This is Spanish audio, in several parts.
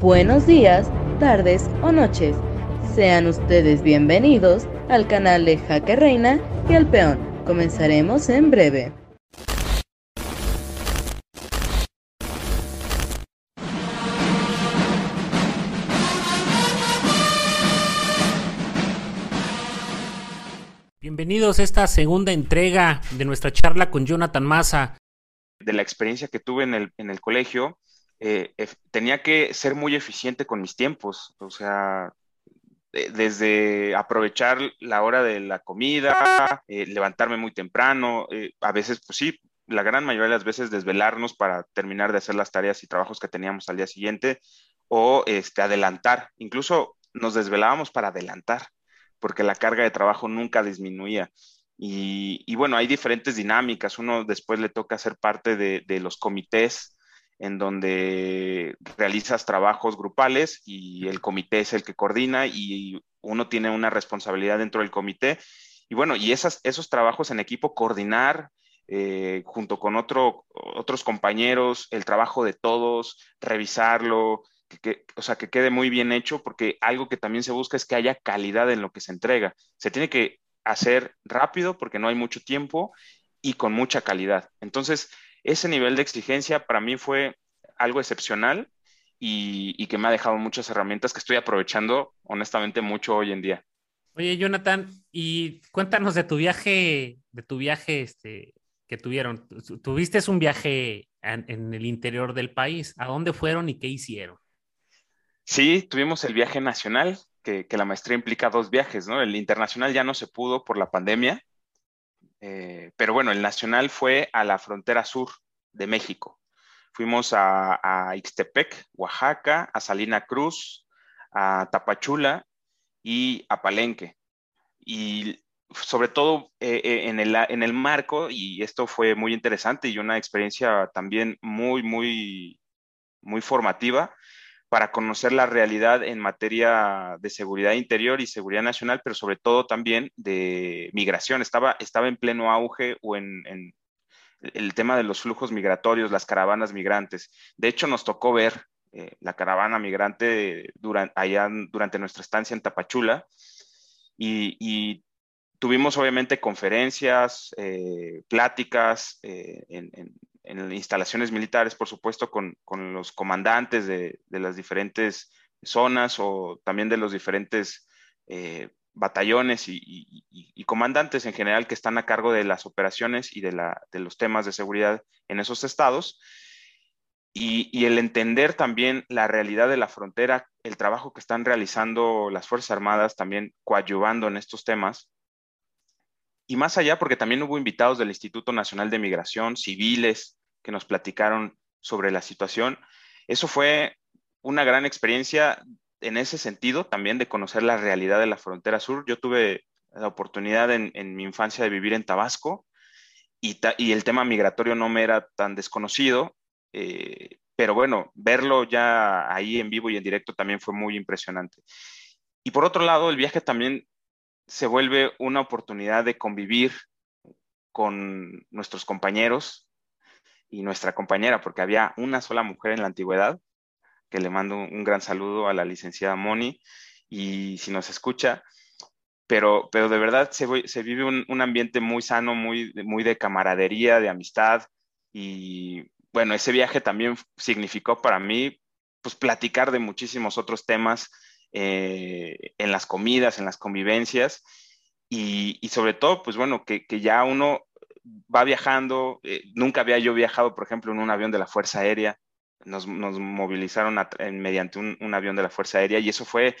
Buenos días, tardes o noches. Sean ustedes bienvenidos al canal de Jaque Reina y al Peón. Comenzaremos en breve. Bienvenidos a esta segunda entrega de nuestra charla con Jonathan Massa. De la experiencia que tuve en el, en el colegio, eh, tenía que ser muy eficiente con mis tiempos, o sea, desde aprovechar la hora de la comida, eh, levantarme muy temprano, eh, a veces, pues sí, la gran mayoría de las veces desvelarnos para terminar de hacer las tareas y trabajos que teníamos al día siguiente o este, adelantar, incluso nos desvelábamos para adelantar, porque la carga de trabajo nunca disminuía. Y, bueno, hay diferentes dinámicas. Uno después le toca ser parte de, de los comités en donde realizas trabajos grupales y el comité es el que coordina y uno tiene una responsabilidad dentro del comité. Y bueno, y esas, esos trabajos en equipo, coordinar eh, junto con otro, otros compañeros, el trabajo de todos, revisarlo, que, o sea, que quede muy bien hecho, porque algo que también se busca es que haya calidad en lo que se entrega. Se tiene que hacer rápido porque no hay mucho tiempo y con mucha calidad. Entonces, ese nivel de exigencia para mí fue algo excepcional y, que me ha dejado muchas herramientas que estoy aprovechando honestamente mucho hoy en día. Oye, Jonathan, y cuéntanos de tu viaje, de tu viaje este, que tuvieron. Tuviste un viaje en, el interior del país. ¿A dónde fueron y qué hicieron? Sí, tuvimos el viaje nacional, que, que la maestría implica dos viajes, ¿no? El internacional ya no se pudo por la pandemia, eh, pero bueno, el nacional fue a la frontera sur de México. Fuimos a, Ixtepec, Oaxaca, a Salina Cruz, a Tapachula y a Palenque. Y sobre todo eh, eh, en, el, en el marco, y esto fue muy interesante y una experiencia también muy, muy, muy formativa, para conocer la realidad en materia de seguridad interior y seguridad nacional, pero sobre todo también de migración. Estaba, estaba en pleno auge o en, el tema de los flujos migratorios, las caravanas migrantes. De hecho, nos tocó ver eh, la caravana migrante durante, allá durante nuestra estancia en Tapachula y, tuvimos obviamente conferencias, eh, pláticas eh, en, en instalaciones militares, por supuesto, con, los comandantes de, las diferentes zonas o también de los diferentes eh, batallones y, comandantes en general que están a cargo de las operaciones y de, los temas de seguridad en esos estados. Y, el entender también la realidad de la frontera, el trabajo que están realizando las Fuerzas Armadas, también coadyuvando en estos temas, y más allá, porque también hubo invitados del Instituto Nacional de Migración, civiles, que nos platicaron sobre la situación. Eso fue una gran experiencia en ese sentido, también de conocer la realidad de la frontera sur. Yo tuve la oportunidad en, mi infancia de vivir en Tabasco y, el tema migratorio no me era tan desconocido, eh, pero bueno, verlo ya ahí en vivo y en directo también fue muy impresionante. Y por otro lado, el viaje también se vuelve una oportunidad de convivir con nuestros compañeros, y nuestra compañera, porque había una sola mujer en la antigüedad, que le mando un gran saludo a la licenciada Moni, y si nos escucha, pero, pero de verdad se, se vive un, ambiente muy sano, muy, muy de camaradería, de amistad, y bueno, ese viaje también significó para mí, pues, platicar de muchísimos otros temas eh, en las comidas, en las convivencias, y, y, sobre todo, pues bueno, que, que ya uno va viajando, eh, nunca había yo viajado, por ejemplo, en un avión de la Fuerza Aérea, nos, movilizaron mediante un, avión de la Fuerza Aérea y eso fue,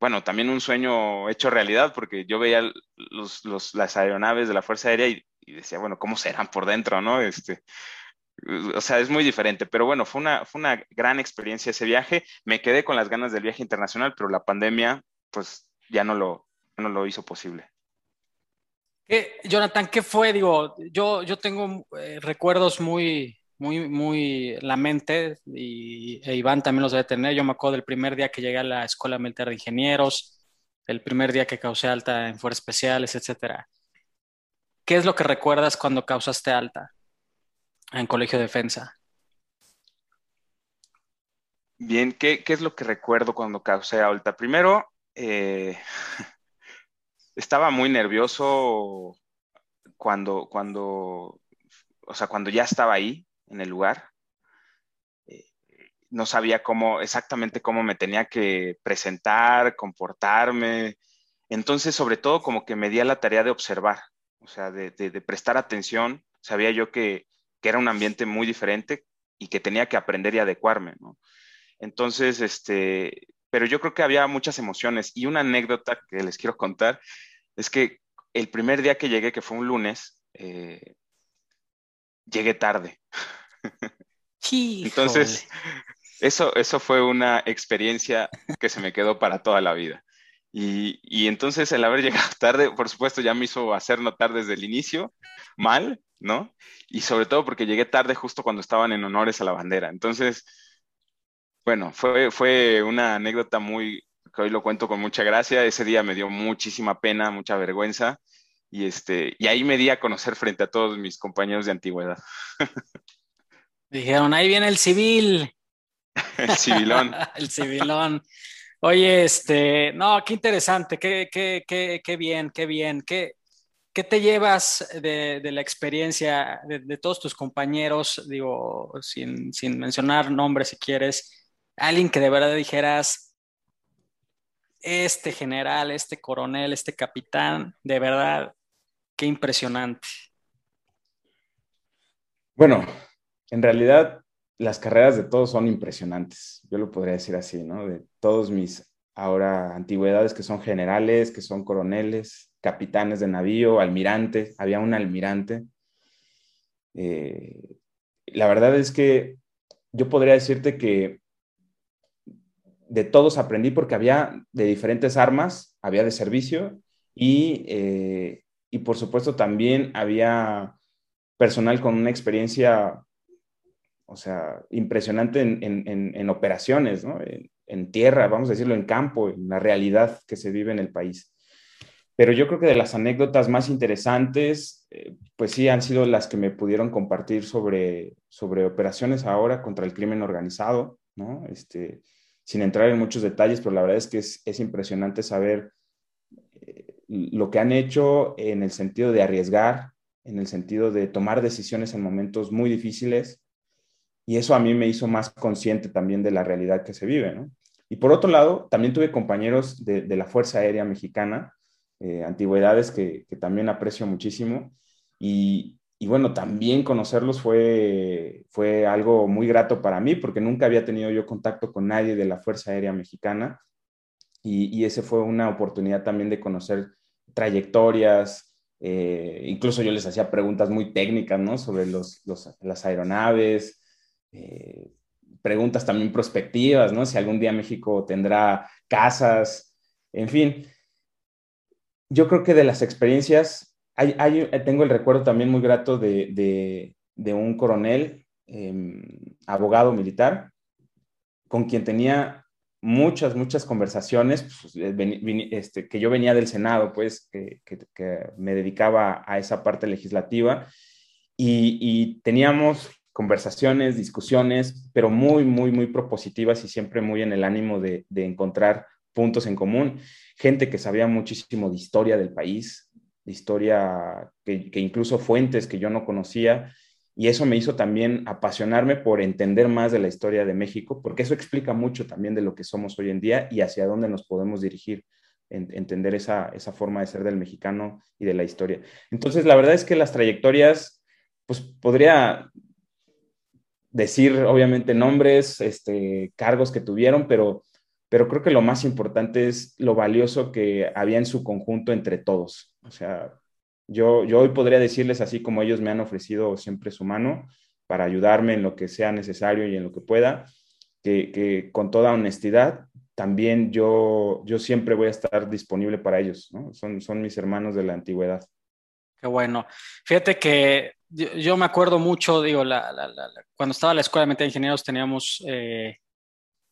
bueno, también un sueño hecho realidad porque yo veía las aeronaves de la Fuerza Aérea y, decía, bueno, ¿cómo serán por dentro, no? Este, o sea, es muy diferente, pero bueno, fue una, fue una gran experiencia ese viaje. Me quedé con las ganas del viaje internacional, pero la pandemia, pues ya no lo, no lo hizo posible. Jonathan, ¿qué fue? Digo, yo, yo tengo eh, recuerdos muy, muy, muy la mente y e Iván también los debe tener. Yo me acuerdo del primer día que llegué a la Escuela Militar de Ingenieros, el primer día que causé alta en Fuerzas Especiales, etcétera. ¿Qué es lo que recuerdas cuando causaste alta en Colegio de Defensa? Bien, ¿qué, es lo que recuerdo cuando causé alta? Primero, eh, estaba muy nervioso cuando, cuando, o sea, cuando ya estaba ahí en el lugar. Eh, no sabía cómo, exactamente cómo me tenía que presentar, comportarme. Entonces, sobre todo, como que me di a la tarea de observar, o sea, de, prestar atención. Sabía yo que, que, era un ambiente muy diferente y que tenía que aprender y adecuarme, ¿no? Entonces, este, pero yo creo que había muchas emociones y una anécdota que les quiero contar es que el primer día que llegué, que fue un lunes, eh, llegué tarde. Entonces, eso, eso fue una experiencia que se me quedó para toda la vida. Y, y, entonces el haber llegado tarde, por supuesto, ya me hizo hacer notar desde el inicio mal, ¿no? Y sobre todo porque llegué tarde justo cuando estaban en honores a la bandera. Entonces, bueno, fue, fue una anécdota muy, que hoy lo cuento con mucha gracia. Ese día me dio muchísima pena, mucha vergüenza. Y, este, y ahí me di a conocer frente a todos mis compañeros de antigüedad. Dijeron, ahí viene el civil. el civilón. el civilón. Oye, este, no, qué interesante, qué, qué, qué, qué bien, qué bien, qué, ¿Qué te llevas de, la experiencia de, todos tus compañeros? Digo, sin, mencionar nombres si quieres, alguien que de verdad dijeras, este general, este coronel, este capitán, de verdad, qué impresionante. Bueno, en realidad las carreras de todos son impresionantes, yo lo podría decir así, ¿no? De todos mis ahora antigüedades que son generales, que son coroneles, capitanes de navío, almirante, había un almirante. Eh, la verdad es que yo podría decirte que de todos aprendí porque había de diferentes armas, había de servicio y, eh, y por supuesto también había personal con una experiencia, o sea, impresionante en, operaciones, ¿no? en, en, tierra, vamos a decirlo, en campo, en la realidad que se vive en el país. Pero yo creo que de las anécdotas más interesantes, eh, pues sí, han sido las que me pudieron compartir sobre, sobre operaciones ahora contra el crimen organizado, ¿no? Este, sin entrar en muchos detalles, pero la verdad es que es, es impresionante saber eh, lo que han hecho en el sentido de arriesgar, en el sentido de tomar decisiones en momentos muy difíciles. Y eso a mí me hizo más consciente también de la realidad que se vive. Y por otro lado, también tuve compañeros de, de la Fuerza Aérea Mexicana eh, antigüedades que, también aprecio muchísimo. Y, bueno, también conocerlos fue, fue algo muy grato para mí porque nunca había tenido yo contacto con nadie de la Fuerza Aérea Mexicana. Y, y ese fue una oportunidad también de conocer trayectorias. Eh, incluso yo les hacía preguntas muy técnicas, ¿no? Sobre los, las aeronaves. Eh, preguntas también prospectivas, ¿no? Si algún día México tendrá casas, en fin yo creo que de las experiencias, hay, tengo el recuerdo también muy grato de, un coronel, em, abogado militar, con quien tenía muchas, muchas conversaciones, pues, eh, este, que yo venía del Senado, pues, que, me dedicaba a esa parte legislativa, y, teníamos conversaciones, discusiones, pero muy, muy, muy propositivas y siempre muy en el ánimo de, de encontrar puntos en común. Gente que sabía muchísimo de historia del país, historia que, incluso fuentes que yo no conocía, y eso me hizo también apasionarme por entender más de la historia de México, porque eso explica mucho también de lo que somos hoy en día y hacia dónde nos podemos dirigir, entender esa, esa forma de ser del mexicano y de la historia. Entonces, la verdad es que las trayectorias, pues podría decir obviamente nombres, este, cargos que tuvieron, pero pero creo que lo más importante es lo valioso que había en su conjunto entre todos. O sea, yo, yo hoy podría decirles, así como ellos me han ofrecido siempre su mano para ayudarme en lo que sea necesario y en lo que pueda, que, con toda honestidad, también yo, yo siempre voy a estar disponible para ellos, ¿no? Son, son mis hermanos de la antigüedad. Qué bueno. Fíjate que yo, me acuerdo mucho, digo, cuando estaba en la Escuela de Ingenieros teníamos eh,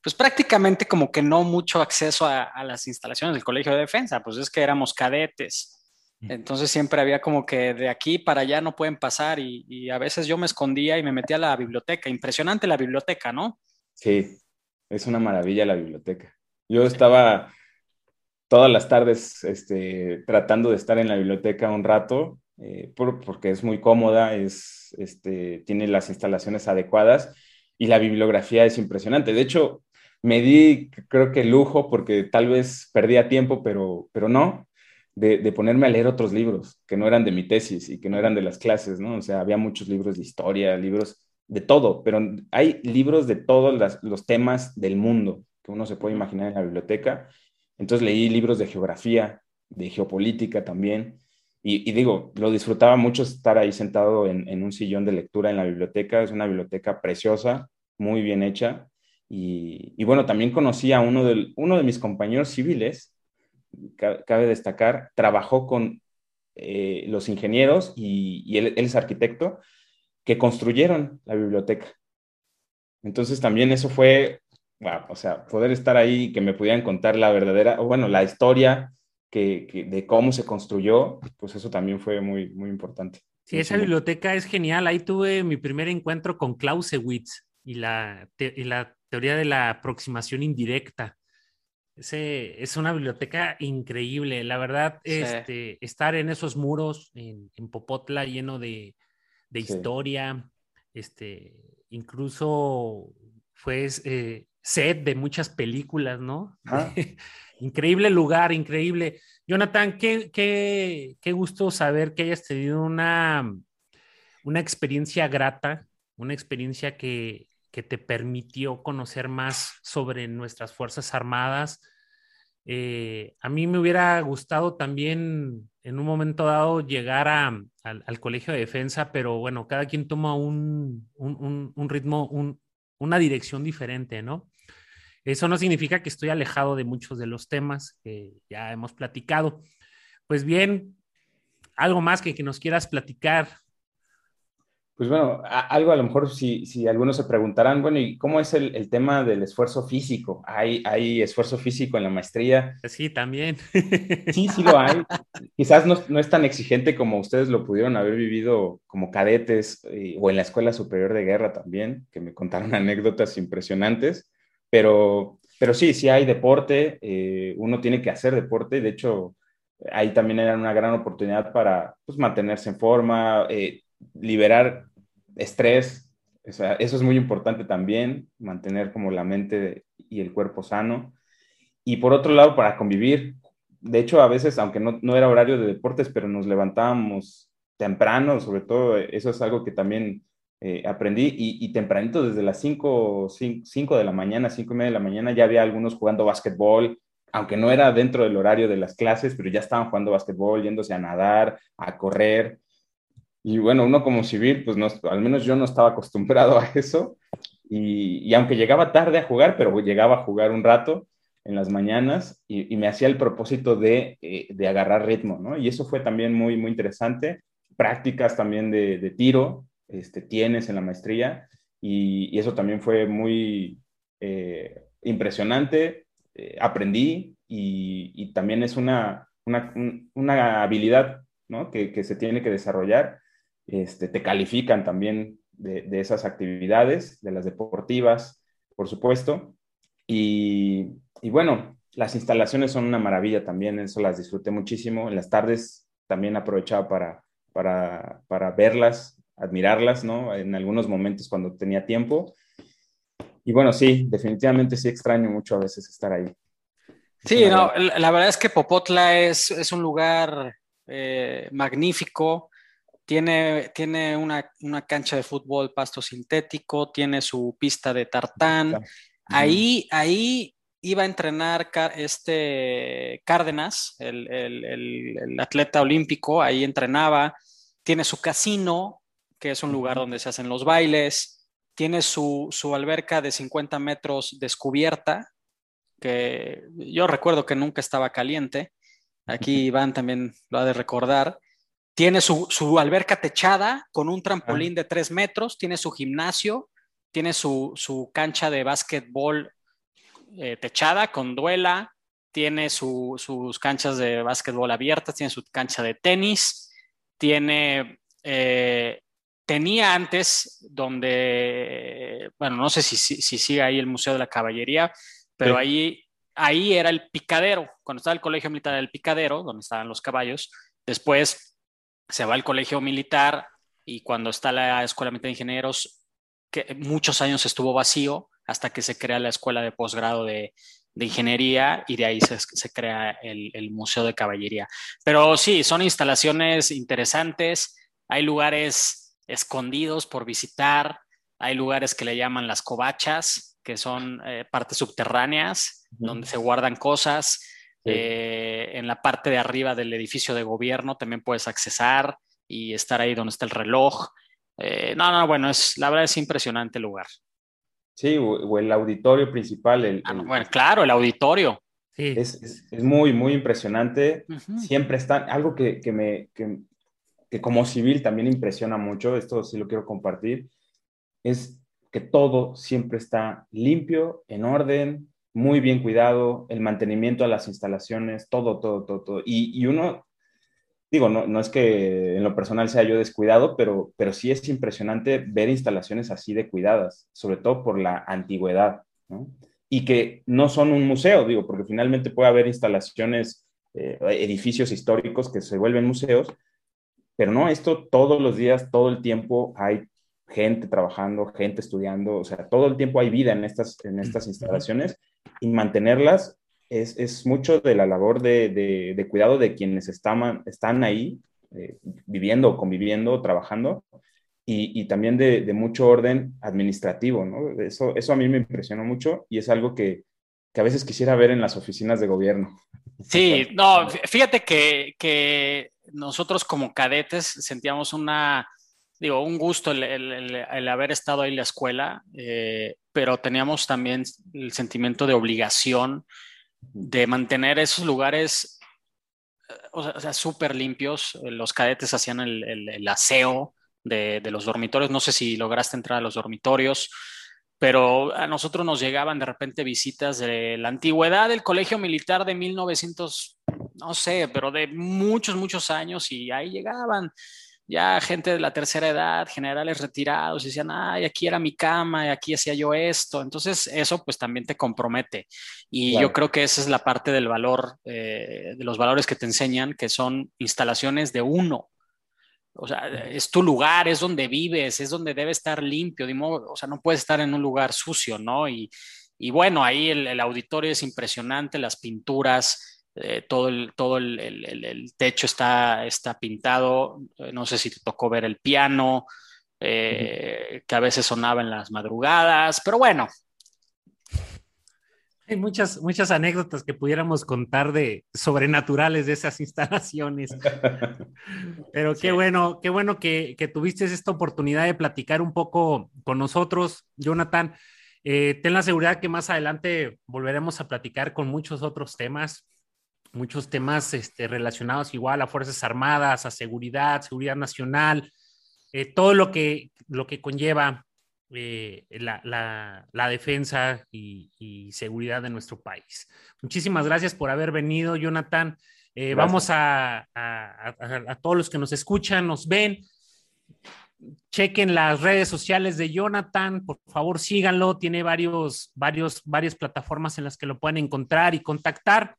pues prácticamente como que no mucho acceso a, las instalaciones del Colegio de Defensa, pues es que éramos cadetes. Entonces siempre había como que de aquí para allá no pueden pasar y, a veces yo me escondía y me metía a la biblioteca. Impresionante la biblioteca, ¿no? Sí, Es una maravilla la biblioteca. Yo estaba todas las tardes este, tratando de estar en la biblioteca un rato, eh, porque es muy cómoda, es, este, tiene las instalaciones adecuadas y la bibliografía es impresionante. De hecho, me di, creo que lujo, porque tal vez perdía tiempo, pero, pero no, de, ponerme a leer otros libros que no eran de mi tesis y que no eran de las clases, ¿no? O sea, había muchos libros de historia, libros de todo, pero hay libros de todos los temas del mundo que uno se puede imaginar en la biblioteca. Entonces leí libros de geografía, de geopolítica también. Y, digo, lo disfrutaba mucho estar ahí sentado en, en, un sillón de lectura en la biblioteca. Es una biblioteca preciosa, muy bien hecha. Y, bueno, también conocí a uno de, uno de mis compañeros civiles, cabe destacar, trabajó con eh, los ingenieros y, él, es arquitecto, que construyeron la biblioteca. Entonces también eso fue, o sea, poder estar ahí y que me pudieran contar la verdadera, o bueno, la historia que, de cómo se construyó, pues eso también fue muy, muy importante. Sí, esa biblioteca es genial. Ahí tuve mi primer encuentro con Clausewitz y la, y la teoría de la aproximación indirecta. Ese, es una biblioteca increíble. La verdad, este, estar en esos muros en, Popotla lleno de, historia, este, incluso fue eh, set de muchas películas, ¿no? Ah. increíble lugar, increíble. Jonathan, qué, qué, qué, gusto saber que hayas tenido una, una experiencia grata, una experiencia que, que te permitió conocer más sobre nuestras Fuerzas Armadas. Eh, a mí me hubiera gustado también en un momento dado llegar al, Colegio de Defensa, pero bueno, cada quien toma un, ritmo, una dirección diferente, ¿no? Eso no significa que estoy alejado de muchos de los temas que ya hemos platicado. Pues bien, algo más que, que nos quieras platicar pues bueno, algo a lo mejor si, si, algunos se preguntarán, bueno, ¿y cómo es el, tema del esfuerzo físico? ¿Hay, ¿Hay esfuerzo físico en la maestría? Sí, también. Sí, sí lo hay. Quizás no, es tan exigente como ustedes lo pudieron haber vivido como cadetes eh, o en la Escuela Superior de Guerra también, que me contaron anécdotas impresionantes, pero, pero sí, sí hay deporte, eh, uno tiene que hacer deporte, de hecho, ahí también era una gran oportunidad para pues, mantenerse en forma, eh, liberar estrés, eso es muy importante también, mantener como la mente y el cuerpo sano. Y por otro lado, para convivir, de hecho, a veces, aunque no, era horario de deportes, pero nos levantábamos temprano, sobre todo, eso es algo que también eh, aprendí, y, tempranito, desde las 5, 5, de la mañana, 5 y media de la mañana, ya había algunos jugando básquetbol, aunque no era dentro del horario de las clases, pero ya estaban jugando básquetbol, yéndose a nadar, a correr, y bueno, uno como civil, pues no, al menos yo no estaba acostumbrado a eso. Y, aunque llegaba tarde a jugar, pero llegaba a jugar un rato en las mañanas y, me hacía el propósito de, eh, de, agarrar ritmo, ¿no? Y eso fue también muy, muy interesante. Prácticas también de, de tiro, este, tienes en la maestría y, eso también fue muy eh, impresionante. Eh, aprendí y, también es una, una, una habilidad ¿no? que, que, se tiene que desarrollar este, te califican también de, esas actividades, de las deportivas, por supuesto. Y, bueno, las instalaciones son una maravilla también, eso las disfruté muchísimo. En las tardes también aprovechaba para, para, para verlas, admirarlas, ¿no? En algunos momentos cuando tenía tiempo. Y bueno, sí, definitivamente sí extraño mucho a veces estar ahí. Sí, no, la, verdad es que Popotla es, es un lugar eh, magnífico. Tiene, tiene una, cancha de fútbol pasto sintético, tiene su pista de tartán. Ahí, ahí iba a entrenar este Cárdenas, el, atleta olímpico, ahí entrenaba. Tiene su casino, que es un lugar donde se hacen los bailes. Tiene su, su alberca de 50 metros descubierta, que yo recuerdo que nunca estaba caliente. Aquí Iván también lo ha de recordar. Tiene su, alberca techada con un trampolín de tres metros, tiene su gimnasio, tiene su, cancha de básquetbol eh, techada con duela, tiene sus canchas de básquetbol abiertas, tiene su cancha de tenis, tiene, eh, tenía antes donde bueno, no sé si, si, sigue ahí el Museo de la Caballería, pero ahí, ahí era el picadero, cuando estaba el Colegio Militar era el picadero, donde estaban los caballos, después se va al Colegio Militar y cuando está la Escuela Militar de Ingenieros, que muchos años estuvo vacío hasta que se crea la Escuela de Posgrado de, de ingeniería y de ahí se, se crea el, el, Museo de Caballería. Pero sí, son instalaciones interesantes, hay lugares escondidos por visitar, hay lugares que le llaman las covachas, que son eh, partes subterráneas donde se guardan cosas. Eh, en la parte de arriba del edificio de gobierno también puedes accesar y estar ahí donde está el reloj. Eh, no, no, bueno, es, la verdad es impresionante el lugar. Sí, o, el auditorio principal. El, ah, bueno, claro, el auditorio. Sí. Es, es, muy, muy impresionante. Siempre está, algo que, que me, que, que, como civil también impresiona mucho, esto sí lo quiero compartir, es que todo siempre está limpio, en orden, muy bien cuidado, el mantenimiento a las instalaciones, todo, todo, todo, todo. Y, y uno digo, no, no, es que en lo personal sea yo descuidado, pero, pero sí es impresionante ver instalaciones así de cuidadas, sobre todo por la antigüedad, ¿no? Y que no son un museo, digo, porque finalmente puede haber instalaciones, eh, edificios históricos que se vuelven museos, pero no, esto todos los días, todo el tiempo hay gente trabajando, gente estudiando, o sea, todo el tiempo hay vida en estas, en estas instalaciones y mantenerlas es, mucho de la labor de, cuidado de quienes están, están ahí eh, viviendo, conviviendo, trabajando, y, también de, mucho orden administrativo, ¿no? Eso, eso a mí me impresionó mucho y es algo que, a veces quisiera ver en las oficinas de gobierno. Sí, no, fíjate que, nosotros como cadetes sentíamos una, digo, un gusto el, haber estado ahí en la escuela, eh, pero teníamos también el sentimiento de obligación de mantener esos lugares, eh, o súper limpios. Los cadetes hacían el, aseo de, los dormitorios. No sé si lograste entrar a los dormitorios, pero a nosotros nos llegaban de repente visitas de la antigüedad del colegio militar de 1900, no sé, pero de muchos, muchos años y ahí llegaban ya gente de la tercera edad, generales retirados, decían, ay, aquí era mi cama, y aquí hacía yo esto. Entonces, eso pues también te compromete. Y yo creo que esa es la parte del valor, eh, de los valores que te enseñan, que son instalaciones de uno. O sea, es tu lugar, es donde vives, es donde debe estar limpio. o sea, no puedes estar en un lugar sucio, ¿no? Y, y bueno, ahí el, el auditorio es impresionante, las pinturas, eh, todo, el, todo el, el, techo está, está pintado, eh, no sé si te tocó ver el piano, eh, que a veces sonaba en las madrugadas, pero bueno. Hay muchas, muchas anécdotas que pudiéramos contar de sobrenaturales de esas instalaciones. Pero qué bueno, qué bueno que, que, tuviste esta oportunidad de platicar un poco con nosotros, Jonathan. ten la seguridad que más adelante volveremos a platicar con muchos otros temas muchos temas este, relacionados igual a Fuerzas Armadas, a seguridad, seguridad nacional, eh, todo lo que, lo que conlleva eh, la, defensa y, seguridad de nuestro país. Muchísimas gracias por haber venido, Jonathan. Eh, vamos a, a, todos los que nos escuchan, nos ven. Chequen las redes sociales de Jonathan, por favor síganlo, tiene varios, varios, varias plataformas en las que lo pueden encontrar y contactar.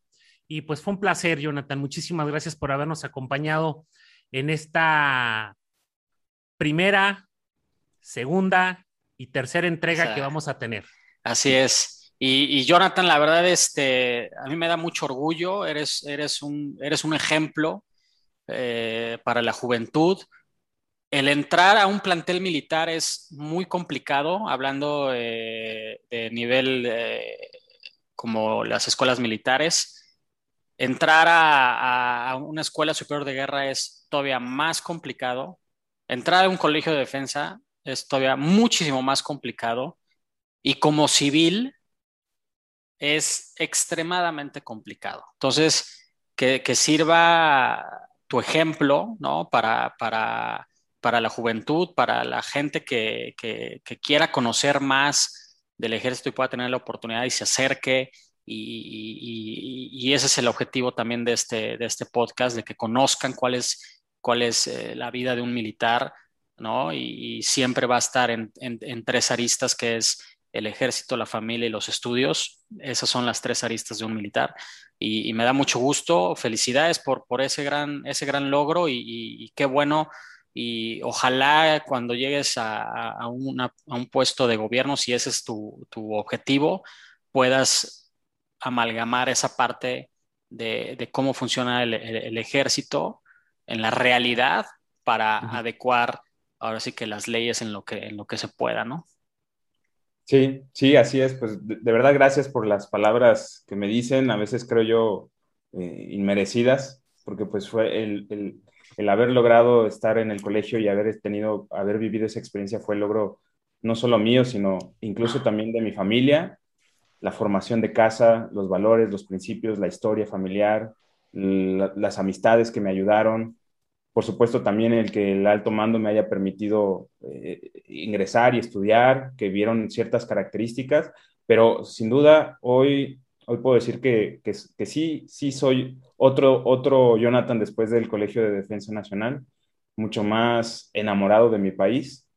Y pues fue un placer, Jonathan. Muchísimas gracias por habernos acompañado en esta primera, segunda y tercera entrega que vamos a tener. Así es. Y, Jonathan, la verdad, este, a mí me da mucho orgullo. Eres, eres, un, eres un ejemplo eh, para la juventud. El entrar a un plantel militar es muy complicado, hablando eh, de nivel eh, como las escuelas militares Entrar a, una escuela superior de guerra es todavía más complicado. Entrar a un colegio de defensa es todavía muchísimo más complicado. Y como civil es extremadamente complicado. Entonces, que, sirva tu ejemplo, ¿no? Para, para, para, la juventud, para la gente que, que, quiera conocer más del ejército y pueda tener la oportunidad y se acerque y, ese es el objetivo también de este, de este podcast, de que conozcan cuál es, cuál es eh, la vida de un militar, ¿no? Y, siempre va a estar en, tres aristas, que es el ejército, la familia y los estudios. Esas son las tres aristas de un militar. Y, me da mucho gusto, felicidades por, por ese, gran, ese gran logro y, qué bueno. Y ojalá cuando llegues a, un puesto de gobierno, si ese es tu, objetivo, puedas amalgamar esa parte de, cómo funciona el, ejército en la realidad para adecuar ahora sí que las leyes en lo que, en lo que se pueda, ¿no? Sí, sí, así es. Pues de, verdad, gracias por las palabras que me dicen, a veces creo yo eh, inmerecidas, porque pues fue el, el, haber logrado estar en el colegio y haber tenido, haber vivido esa experiencia fue el logro no solo mío, sino incluso también de mi familia, la formación de casa, los valores, los principios, la historia familiar, las amistades que me ayudaron, por supuesto, también el que el alto mando me haya permitido eh, ingresar y estudiar, que vieron ciertas características, pero sin duda hoy, hoy puedo decir que, que, sí, sí soy otro, otro Jonathan después del Colegio de Defensa Nacional, mucho más enamorado de mi país,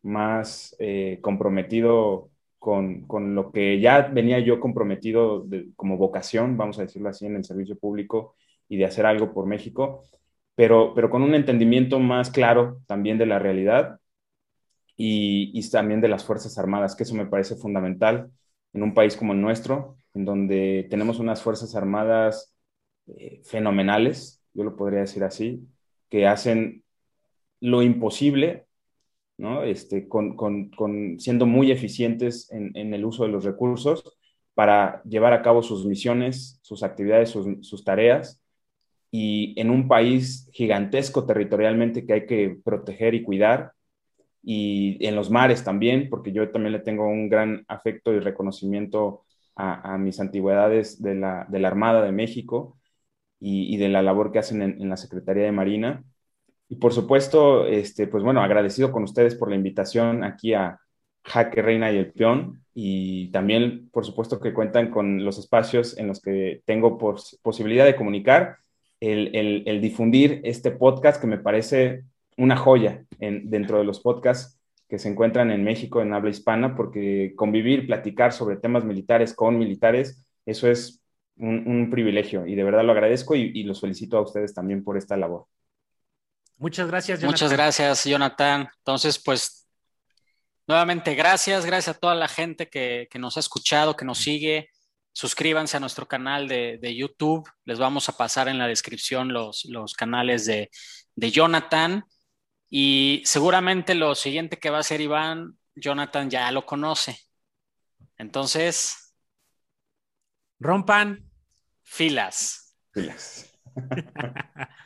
más eh, comprometido con, con, lo que ya venía yo comprometido como vocación, vamos a decirlo así, en el servicio público y de hacer algo por México pero, pero con un entendimiento más claro también de la realidad y, y, también de las Fuerzas Armadas, que eso me parece fundamental en un país como el nuestro, en donde tenemos unas Fuerzas Armadas eh, fenomenales, yo lo podría decir así, que hacen lo imposible, ¿no? Este, con, con, con siendo muy eficientes en, en, el uso de los recursos para llevar a cabo sus misiones, sus actividades, sus, sus tareas y en un país gigantesco territorialmente que hay que proteger y cuidar, y en los mares también, porque yo también le tengo un gran afecto y reconocimiento a, mis antigüedades de la, de la, Armada de México y, de la labor que hacen en, la Secretaría de Marina. Y por supuesto, este, pues bueno, agradecido con ustedes por la invitación aquí a Jaque Reina y el Peón, y también, por supuesto, que cuentan con los espacios en los que tengo posibilidad de comunicar el, difundir este podcast que me parece una joya dentro de los podcasts que se encuentran en México en habla hispana, porque convivir, platicar sobre temas militares con militares, eso es un, privilegio y de verdad lo agradezco y, los felicito a ustedes también por esta labor. Muchas gracias, Jonathan. Muchas gracias, Jonathan. Entonces, pues, nuevamente, gracias, gracias a toda la gente que, que nos ha escuchado, que nos sigue suscríbanse a nuestro canal de, YouTube. Les vamos a pasar en la descripción los, los canales de, de, Jonathan. Y seguramente lo siguiente que va a hacer Iván, Jonathan ya lo conoce. Entonces. Rompan. Filas. Filas.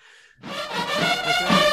Você...